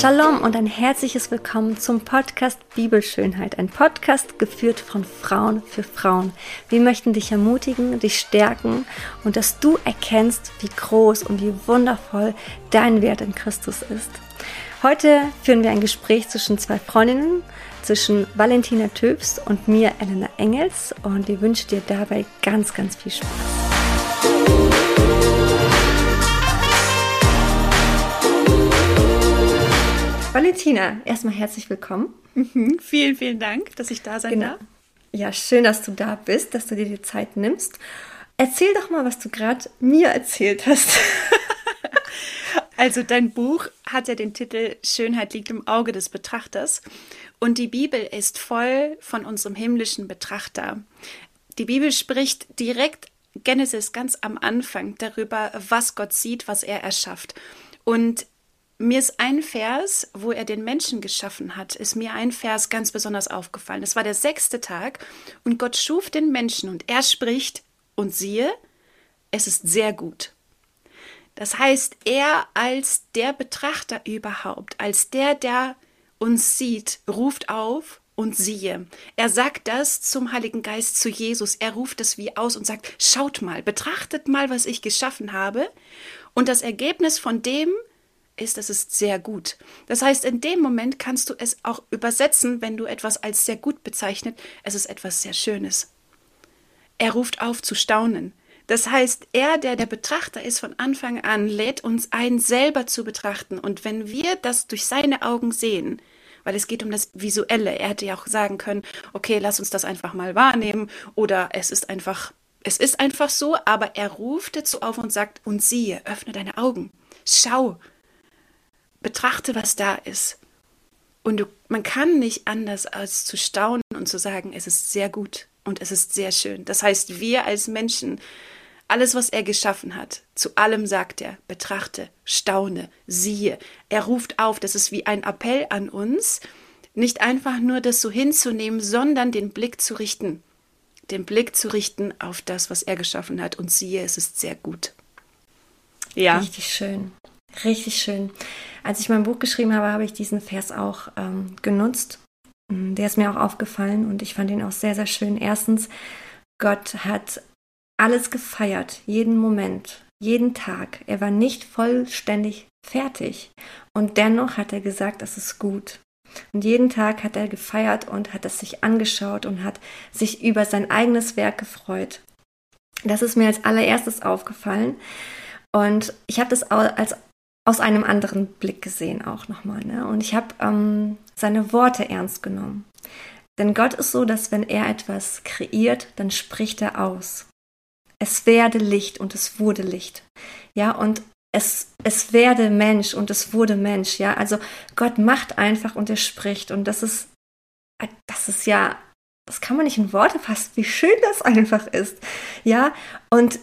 Shalom und ein herzliches Willkommen zum Podcast Bibelschönheit. Ein Podcast geführt von Frauen für Frauen. Wir möchten dich ermutigen, dich stärken und dass du erkennst, wie groß und wie wundervoll dein Wert in Christus ist. Heute führen wir ein Gespräch zwischen zwei Freundinnen, zwischen Valentina Töbs und mir, Elena Engels. Und wir wünschen dir dabei ganz, ganz viel Spaß. Valentina, erstmal herzlich willkommen. Mhm, vielen, vielen Dank, dass ich da sein genau. darf. Ja, schön, dass du da bist, dass du dir die Zeit nimmst. Erzähl doch mal, was du gerade mir erzählt hast. Also dein Buch hat ja den Titel Schönheit liegt im Auge des Betrachters und die Bibel ist voll von unserem himmlischen Betrachter. Die Bibel spricht direkt Genesis ganz am Anfang darüber, was Gott sieht, was er erschafft. Und mir ist ein Vers, wo er den Menschen geschaffen hat, ist mir ein Vers ganz besonders aufgefallen. Es war der sechste Tag und Gott schuf den Menschen und er spricht und siehe, es ist sehr gut. Das heißt, er als der Betrachter überhaupt, als der, der uns sieht, ruft auf und siehe. Er sagt das zum Heiligen Geist, zu Jesus. Er ruft es wie aus und sagt, schaut mal, betrachtet mal, was ich geschaffen habe. Und das Ergebnis von dem ist, es ist sehr gut. Das heißt, in dem Moment kannst du es auch übersetzen, wenn du etwas als sehr gut bezeichnet. Es ist etwas sehr Schönes. Er ruft auf zu staunen. Das heißt, er, der der Betrachter ist von Anfang an, lädt uns ein, selber zu betrachten. Und wenn wir das durch seine Augen sehen, weil es geht um das Visuelle, er hätte ja auch sagen können, okay, lass uns das einfach mal wahrnehmen oder es ist einfach, es ist einfach so, aber er ruft dazu auf und sagt, und siehe, öffne deine Augen, schau, betrachte, was da ist. Und du, man kann nicht anders als zu staunen und zu sagen, es ist sehr gut und es ist sehr schön. Das heißt, wir als Menschen alles, was er geschaffen hat, zu allem sagt er, betrachte, staune, siehe. Er ruft auf, das ist wie ein Appell an uns, nicht einfach nur das so hinzunehmen, sondern den Blick zu richten. Den Blick zu richten auf das, was er geschaffen hat. Und siehe, es ist sehr gut. Ja. Richtig schön. Richtig schön. Als ich mein Buch geschrieben habe, habe ich diesen Vers auch ähm, genutzt. Der ist mir auch aufgefallen und ich fand ihn auch sehr, sehr schön. Erstens, Gott hat alles gefeiert, jeden Moment, jeden Tag. Er war nicht vollständig fertig. Und dennoch hat er gesagt, es ist gut. Und jeden Tag hat er gefeiert und hat es sich angeschaut und hat sich über sein eigenes Werk gefreut. Das ist mir als allererstes aufgefallen. Und ich habe das als aus einem anderen Blick gesehen auch nochmal. Ne? Und ich habe ähm, seine Worte ernst genommen. Denn Gott ist so, dass wenn er etwas kreiert, dann spricht er aus es werde Licht und es wurde Licht. Ja, und es, es werde Mensch und es wurde Mensch. Ja, also Gott macht einfach und er spricht. Und das ist, das ist ja, das kann man nicht in Worte fassen, wie schön das einfach ist. Ja, und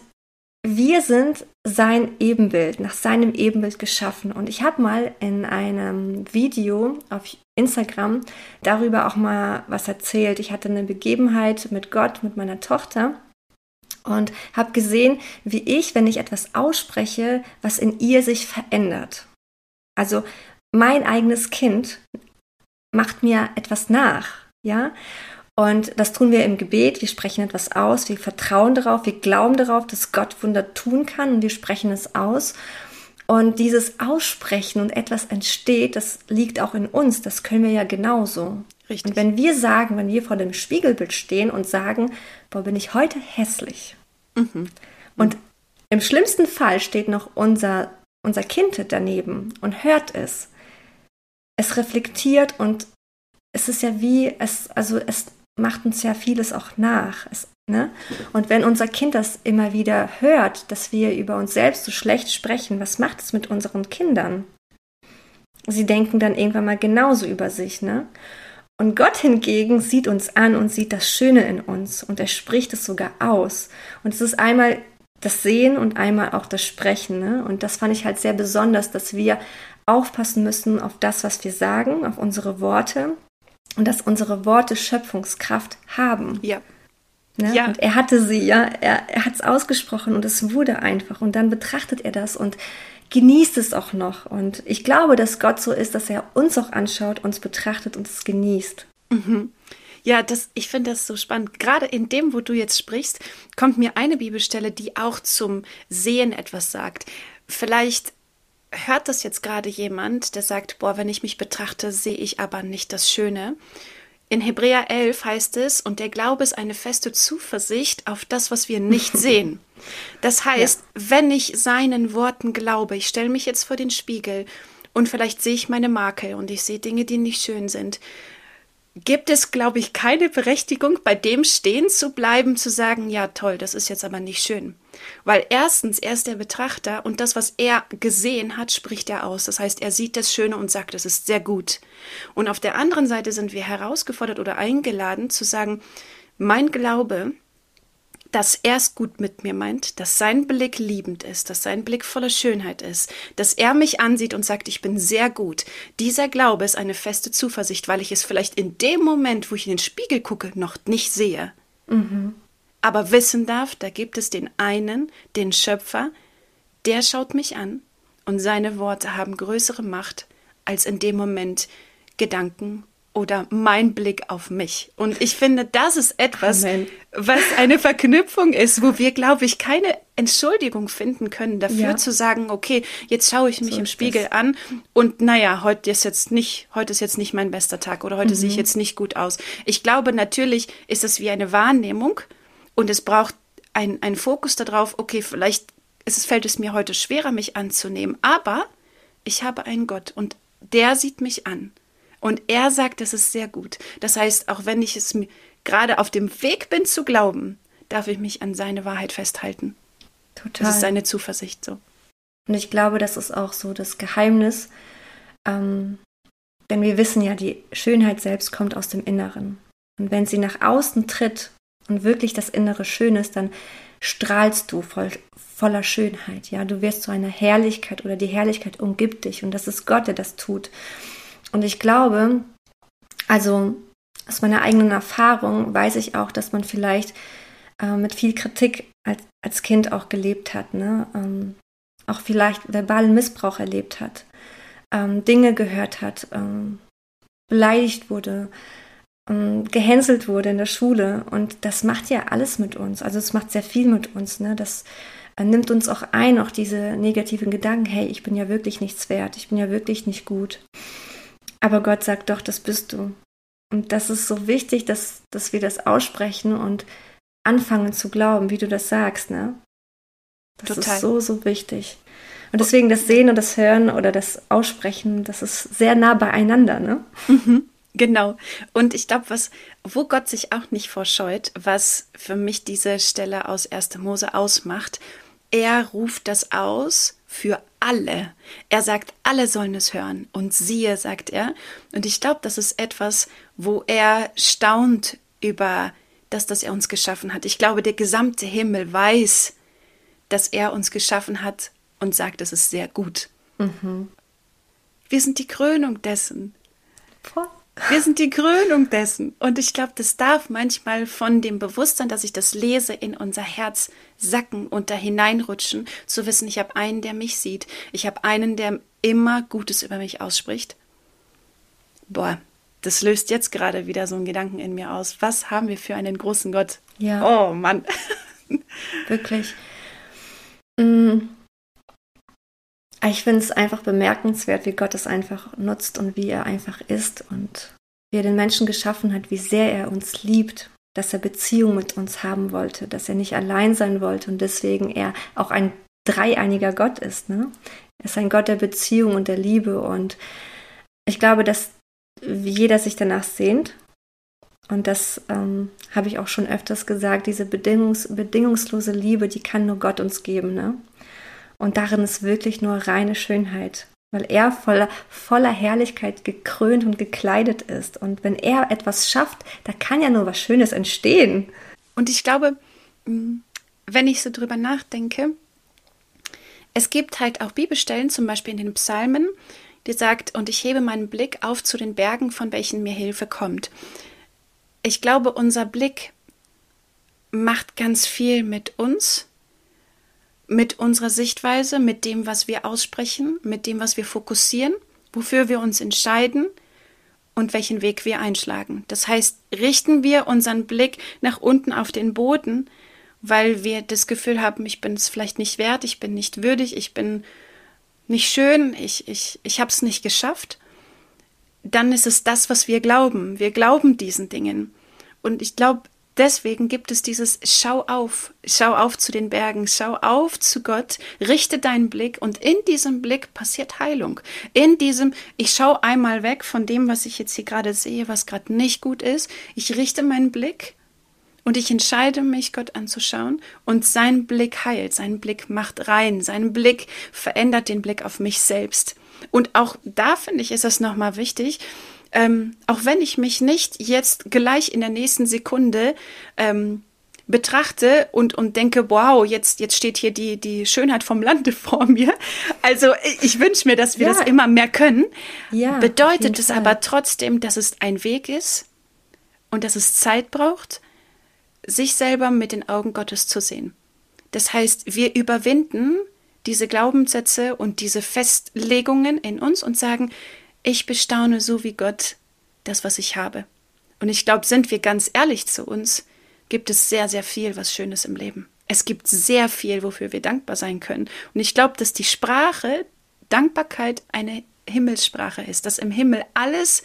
wir sind sein Ebenbild, nach seinem Ebenbild geschaffen. Und ich habe mal in einem Video auf Instagram darüber auch mal was erzählt. Ich hatte eine Begebenheit mit Gott, mit meiner Tochter und habe gesehen, wie ich, wenn ich etwas ausspreche, was in ihr sich verändert. Also mein eigenes Kind macht mir etwas nach, ja? Und das tun wir im Gebet. Wir sprechen etwas aus. Wir vertrauen darauf. Wir glauben darauf, dass Gott Wunder tun kann und wir sprechen es aus. Und dieses Aussprechen und etwas entsteht, das liegt auch in uns. Das können wir ja genauso. Richtig. Und wenn wir sagen, wenn wir vor dem Spiegelbild stehen und sagen, boah, bin ich heute hässlich. Mhm. Und im schlimmsten Fall steht noch unser, unser Kind daneben und hört es. Es reflektiert und es ist ja wie, es, also es macht uns ja vieles auch nach. Es, ne? Und wenn unser Kind das immer wieder hört, dass wir über uns selbst so schlecht sprechen, was macht es mit unseren Kindern? Sie denken dann irgendwann mal genauso über sich, ne? Und Gott hingegen sieht uns an und sieht das Schöne in uns und er spricht es sogar aus. Und es ist einmal das Sehen und einmal auch das Sprechen. Ne? Und das fand ich halt sehr besonders, dass wir aufpassen müssen auf das, was wir sagen, auf unsere Worte und dass unsere Worte Schöpfungskraft haben. Ja. Ne? Ja. Und er hatte sie, ja, er, er hat es ausgesprochen und es wurde einfach. Und dann betrachtet er das und genießt es auch noch. Und ich glaube, dass Gott so ist, dass er uns auch anschaut, uns betrachtet und es genießt. Mhm. Ja, das, ich finde das so spannend. Gerade in dem, wo du jetzt sprichst, kommt mir eine Bibelstelle, die auch zum Sehen etwas sagt. Vielleicht hört das jetzt gerade jemand, der sagt, boah, wenn ich mich betrachte, sehe ich aber nicht das Schöne. In Hebräer 11 heißt es, und der Glaube ist eine feste Zuversicht auf das, was wir nicht sehen. Das heißt, ja. wenn ich seinen Worten glaube, ich stelle mich jetzt vor den Spiegel und vielleicht sehe ich meine Makel und ich sehe Dinge, die nicht schön sind, gibt es, glaube ich, keine Berechtigung, bei dem stehen zu bleiben, zu sagen, ja toll, das ist jetzt aber nicht schön. Weil erstens, er ist der Betrachter und das, was er gesehen hat, spricht er aus. Das heißt, er sieht das Schöne und sagt, es ist sehr gut. Und auf der anderen Seite sind wir herausgefordert oder eingeladen zu sagen, mein Glaube dass er es gut mit mir meint, dass sein Blick liebend ist, dass sein Blick voller Schönheit ist, dass er mich ansieht und sagt, ich bin sehr gut. Dieser Glaube ist eine feste Zuversicht, weil ich es vielleicht in dem Moment, wo ich in den Spiegel gucke, noch nicht sehe. Mhm. Aber wissen darf, da gibt es den einen, den Schöpfer, der schaut mich an und seine Worte haben größere Macht als in dem Moment Gedanken oder mein Blick auf mich. Und ich finde, das ist etwas, Amen. was eine Verknüpfung ist, wo wir, glaube ich, keine Entschuldigung finden können dafür ja. zu sagen, okay, jetzt schaue ich mich so im Spiegel das. an und naja, heute ist jetzt nicht, heute ist jetzt nicht mein bester Tag oder heute mhm. sehe ich mhm. jetzt nicht gut aus. Ich glaube, natürlich ist es wie eine Wahrnehmung und es braucht ein, ein Fokus darauf, okay, vielleicht es, fällt es mir heute schwerer, mich anzunehmen, aber ich habe einen Gott und der sieht mich an. Und er sagt, es ist sehr gut. Das heißt, auch wenn ich es gerade auf dem Weg bin zu glauben, darf ich mich an seine Wahrheit festhalten. Total. Das ist seine Zuversicht so. Und ich glaube, das ist auch so das Geheimnis. Ähm, denn wir wissen ja, die Schönheit selbst kommt aus dem Inneren. Und wenn sie nach außen tritt und wirklich das Innere schön ist, dann strahlst du voll, voller Schönheit. Ja, du wirst zu einer Herrlichkeit oder die Herrlichkeit umgibt dich. Und das ist Gott, der das tut. Und ich glaube, also aus meiner eigenen Erfahrung weiß ich auch, dass man vielleicht äh, mit viel Kritik als, als Kind auch gelebt hat, ne? Ähm, auch vielleicht verbalen Missbrauch erlebt hat, ähm, Dinge gehört hat, ähm, beleidigt wurde, gehänselt wurde in der Schule. Und das macht ja alles mit uns. Also es macht sehr viel mit uns. Ne? Das äh, nimmt uns auch ein, auch diese negativen Gedanken, hey, ich bin ja wirklich nichts wert, ich bin ja wirklich nicht gut. Aber Gott sagt doch, das bist du. Und das ist so wichtig, dass, dass wir das aussprechen und anfangen zu glauben, wie du das sagst, ne? Das Total. ist so, so wichtig. Und deswegen das Sehen und das Hören oder das Aussprechen, das ist sehr nah beieinander, ne? Mhm, genau. Und ich glaube, was, wo Gott sich auch nicht vorscheut, was für mich diese Stelle aus 1. Mose ausmacht, er ruft das aus für alle. Er sagt, alle sollen es hören. Und siehe, sagt er. Und ich glaube, das ist etwas, wo er staunt über das, dass er uns geschaffen hat. Ich glaube, der gesamte Himmel weiß, dass er uns geschaffen hat und sagt, es ist sehr gut. Mhm. Wir sind die Krönung dessen. Voll. Wir sind die Krönung dessen. Und ich glaube, das darf manchmal von dem Bewusstsein, dass ich das lese, in unser Herz sacken und da hineinrutschen, zu wissen, ich habe einen, der mich sieht. Ich habe einen, der immer Gutes über mich ausspricht. Boah, das löst jetzt gerade wieder so einen Gedanken in mir aus. Was haben wir für einen großen Gott? Ja. Oh Mann. Wirklich. Mm. Ich finde es einfach bemerkenswert, wie Gott es einfach nutzt und wie er einfach ist und wie er den Menschen geschaffen hat, wie sehr er uns liebt, dass er Beziehung mit uns haben wollte, dass er nicht allein sein wollte und deswegen er auch ein dreieiniger Gott ist. Ne? Er ist ein Gott der Beziehung und der Liebe und ich glaube, dass jeder sich danach sehnt. Und das ähm, habe ich auch schon öfters gesagt, diese bedingungs bedingungslose Liebe, die kann nur Gott uns geben. Ne? Und darin ist wirklich nur reine Schönheit, weil er voller, voller Herrlichkeit gekrönt und gekleidet ist. Und wenn er etwas schafft, da kann ja nur was Schönes entstehen. Und ich glaube, mm, wenn ich so drüber nachdenke, es gibt halt auch Bibelstellen, zum Beispiel in den Psalmen, die sagt, und ich hebe meinen Blick auf zu den Bergen, von welchen mir Hilfe kommt. Ich glaube, unser Blick macht ganz viel mit uns, mit unserer Sichtweise, mit dem, was wir aussprechen, mit dem, was wir fokussieren, wofür wir uns entscheiden und welchen Weg wir einschlagen. Das heißt, richten wir unseren Blick nach unten auf den Boden, weil wir das Gefühl haben, ich bin es vielleicht nicht wert, ich bin nicht würdig, ich bin nicht schön, ich, ich, ich habe es nicht geschafft, dann ist es das, was wir glauben. Wir glauben diesen Dingen. Und ich glaube, deswegen gibt es dieses Schau auf, schau auf zu den Bergen, schau auf zu Gott, richte deinen Blick und in diesem Blick passiert Heilung. In diesem, ich schaue einmal weg von dem, was ich jetzt hier gerade sehe, was gerade nicht gut ist. Ich richte meinen Blick und ich entscheide mich, Gott anzuschauen und sein Blick heilt, sein Blick macht rein, sein Blick verändert den Blick auf mich selbst. Und auch da finde ich, ist es nochmal wichtig, ähm, auch wenn ich mich nicht jetzt gleich in der nächsten Sekunde ähm, betrachte und, und denke, wow, jetzt, jetzt steht hier die, die Schönheit vom Lande vor mir. Also ich wünsche mir, dass wir ja. das immer mehr können. Ja, Bedeutet es Fall. aber trotzdem, dass es ein Weg ist und dass es Zeit braucht, sich selber mit den Augen Gottes zu sehen. Das heißt, wir überwinden diese Glaubenssätze und diese Festlegungen in uns und sagen, ich bestaune so wie Gott das, was ich habe. Und ich glaube, sind wir ganz ehrlich zu uns, gibt es sehr, sehr viel, was Schönes im Leben. Es gibt sehr viel, wofür wir dankbar sein können. Und ich glaube, dass die Sprache Dankbarkeit eine Himmelssprache ist, dass im Himmel alles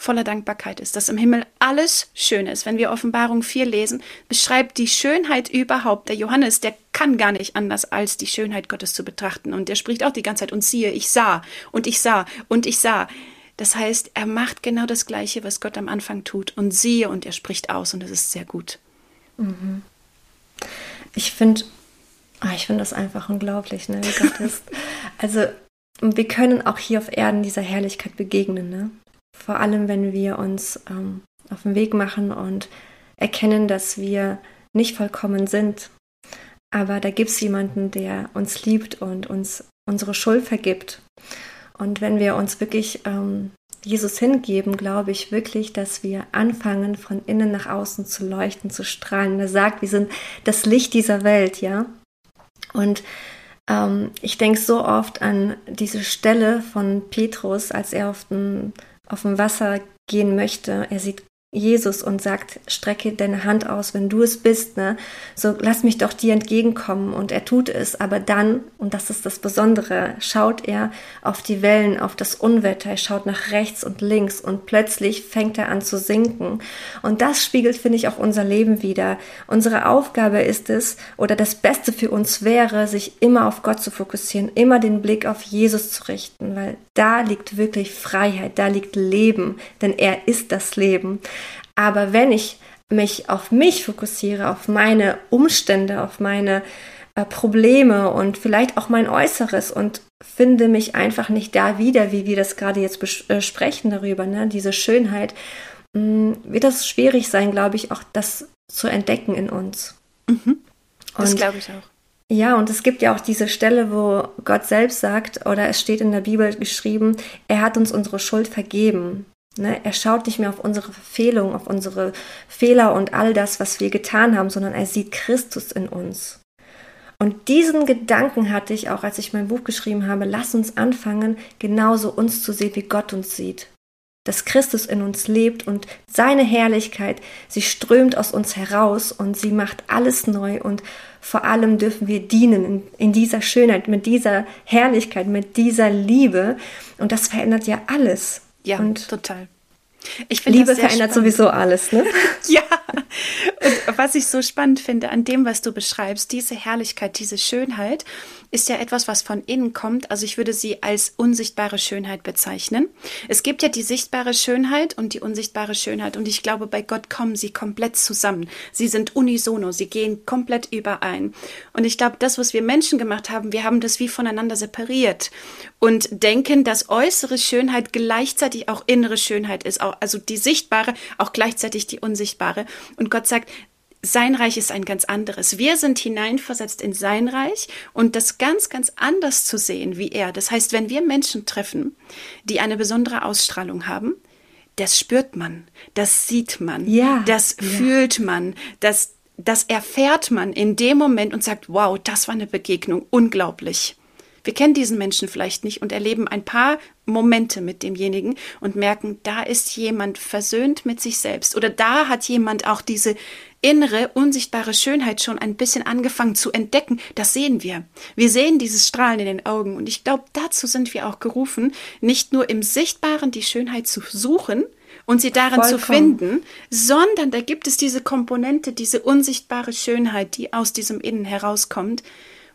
voller Dankbarkeit ist, dass im Himmel alles schön ist. Wenn wir Offenbarung 4 lesen, beschreibt die Schönheit überhaupt. Der Johannes, der kann gar nicht anders, als die Schönheit Gottes zu betrachten. Und der spricht auch die ganze Zeit und siehe, ich sah und ich sah und ich sah. Das heißt, er macht genau das Gleiche, was Gott am Anfang tut. Und siehe und er spricht aus und es ist sehr gut. Mhm. Ich finde, oh, ich finde das einfach unglaublich, ne, wie Gott ist. Also, wir können auch hier auf Erden dieser Herrlichkeit begegnen, ne? Vor allem, wenn wir uns ähm, auf den Weg machen und erkennen, dass wir nicht vollkommen sind. Aber da gibt es jemanden, der uns liebt und uns unsere Schuld vergibt. Und wenn wir uns wirklich ähm, Jesus hingeben, glaube ich wirklich, dass wir anfangen, von innen nach außen zu leuchten, zu strahlen. Er sagt, wir sind das Licht dieser Welt, ja. Und ähm, ich denke so oft an diese Stelle von Petrus, als er auf den auf dem Wasser gehen möchte. Er sieht Jesus und sagt, strecke deine Hand aus, wenn du es bist, ne? So lass mich doch dir entgegenkommen und er tut es, aber dann, und das ist das Besondere, schaut er auf die Wellen, auf das Unwetter, er schaut nach rechts und links und plötzlich fängt er an zu sinken. Und das spiegelt, finde ich, auch unser Leben wieder. Unsere Aufgabe ist es, oder das Beste für uns wäre, sich immer auf Gott zu fokussieren, immer den Blick auf Jesus zu richten, weil da liegt wirklich Freiheit, da liegt Leben, denn er ist das Leben. Aber wenn ich mich auf mich fokussiere, auf meine Umstände, auf meine äh, Probleme und vielleicht auch mein Äußeres und finde mich einfach nicht da wieder, wie wir das gerade jetzt besprechen äh, darüber, ne? diese Schönheit, mh, mm, wird das schwierig sein, glaube ich, auch das zu entdecken in uns. Mhm. Das glaube ich auch. Ja, und es gibt ja auch diese Stelle, wo Gott selbst sagt, oder es steht in der Bibel geschrieben, er hat uns unsere Schuld vergeben. Ne? Er schaut nicht mehr auf unsere Verfehlungen, auf unsere Fehler und all das, was wir getan haben, sondern er sieht Christus in uns. Und diesen Gedanken hatte ich auch, als ich mein Buch geschrieben habe, lass uns anfangen, genauso uns zu sehen, wie Gott uns sieht. Dass Christus in uns lebt und seine Herrlichkeit, sie strömt aus uns heraus und sie macht alles neu und vor allem dürfen wir dienen in, in dieser Schönheit, mit dieser Herrlichkeit, mit dieser Liebe und das verändert ja alles. Ja, und total. Liebe verändert spannend. sowieso alles, ne? ja. Und was ich so spannend finde an dem, was du beschreibst, diese Herrlichkeit, diese Schönheit, ist ja etwas, was von innen kommt. Also ich würde sie als unsichtbare Schönheit bezeichnen. Es gibt ja die sichtbare Schönheit und die unsichtbare Schönheit. Und ich glaube, bei Gott kommen sie komplett zusammen. Sie sind unisono, sie gehen komplett überein. Und ich glaube, das, was wir Menschen gemacht haben, wir haben das wie voneinander separiert und denken, dass äußere Schönheit gleichzeitig auch innere Schönheit ist. Also die sichtbare, auch gleichzeitig die unsichtbare. Und Gott sagt, sein Reich ist ein ganz anderes. Wir sind hineinversetzt in sein Reich und das ganz, ganz anders zu sehen wie er. Das heißt, wenn wir Menschen treffen, die eine besondere Ausstrahlung haben, das spürt man, das sieht man, ja, das ja. fühlt man, das das erfährt man in dem Moment und sagt, wow, das war eine Begegnung, unglaublich. Wir kennen diesen Menschen vielleicht nicht und erleben ein paar Momente mit demjenigen und merken, da ist jemand versöhnt mit sich selbst oder da hat jemand auch diese innere, unsichtbare Schönheit schon ein bisschen angefangen zu entdecken. Das sehen wir. Wir sehen dieses Strahlen in den Augen und ich glaube, dazu sind wir auch gerufen, nicht nur im Sichtbaren die Schönheit zu suchen, und sie darin Vollkommen. zu finden, sondern da gibt es diese Komponente, diese unsichtbare Schönheit, die aus diesem Innen herauskommt,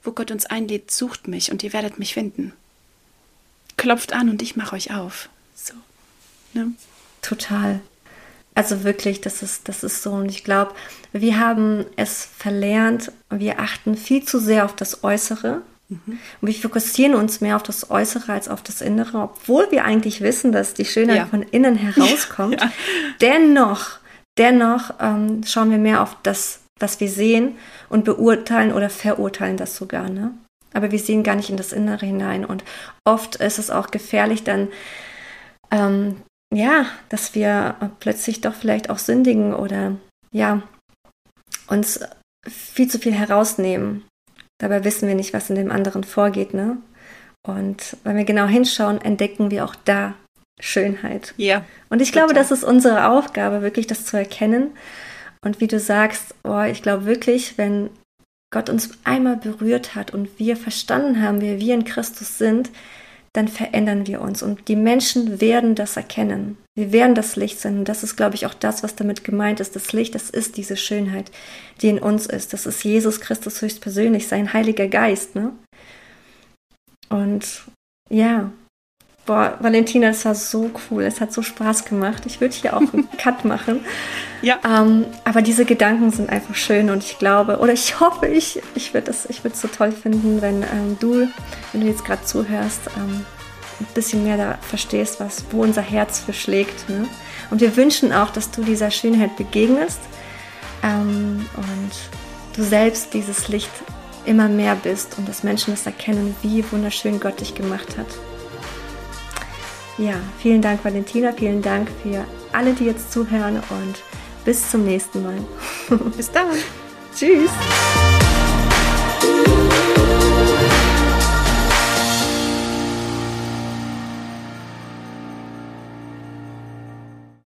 wo Gott uns einlädt, sucht mich und ihr werdet mich finden. Klopft an und ich mache euch auf. So. Ne? Total. Also wirklich, das ist, das ist so. Und ich glaube, wir haben es verlernt, wir achten viel zu sehr auf das Äußere. Mhm. Und wir fokussieren uns mehr auf das Äußere als auf das Innere, obwohl wir eigentlich wissen, dass die Schönheit ja. von innen herauskommt. Ja. Dennoch, dennoch ähm, schauen wir mehr auf das was wir sehen und beurteilen oder verurteilen das sogar. Ne? Aber wir sehen gar nicht in das Innere hinein. Und oft ist es auch gefährlich dann, ähm, ja, dass wir plötzlich doch vielleicht auch sündigen oder ja, uns viel zu viel herausnehmen. Dabei wissen wir nicht, was in dem anderen vorgeht, ne? Und wenn wir genau hinschauen, entdecken wir auch da Schönheit. Ja. Und ich glaube, das ist unsere Aufgabe, wirklich das zu erkennen und wie du sagst, oh, ich glaube wirklich, wenn Gott uns einmal berührt hat und wir verstanden haben, wer wir in Christus sind, dann verändern wir uns und die Menschen werden das erkennen. Wir werden das Licht sein und das ist, glaube ich, auch das, was damit gemeint ist. Das Licht, das ist diese Schönheit, die in uns ist. Das ist Jesus Christus höchstpersönlich, sein Heiliger Geist. Ne? Und ja, Boah, Valentina, es war so cool. Es hat so Spaß gemacht. Ich würde hier auch einen Cut machen. Ja. Ähm, aber diese Gedanken sind einfach schön und ich glaube, oder ich hoffe, ich, ich würde es so toll finden, wenn ähm, du, wenn du jetzt gerade zuhörst, ähm, ein bisschen mehr da verstehst, was, wo unser Herz für schlägt. Ne? Und wir wünschen auch, dass du dieser Schönheit begegnest ähm, und du selbst dieses Licht immer mehr bist und dass Menschen es erkennen, wie wunderschön Gott dich gemacht hat. Ja, vielen Dank, Valentina. Vielen Dank für alle, die jetzt zuhören und bis zum nächsten Mal. Bis dann. Tschüss.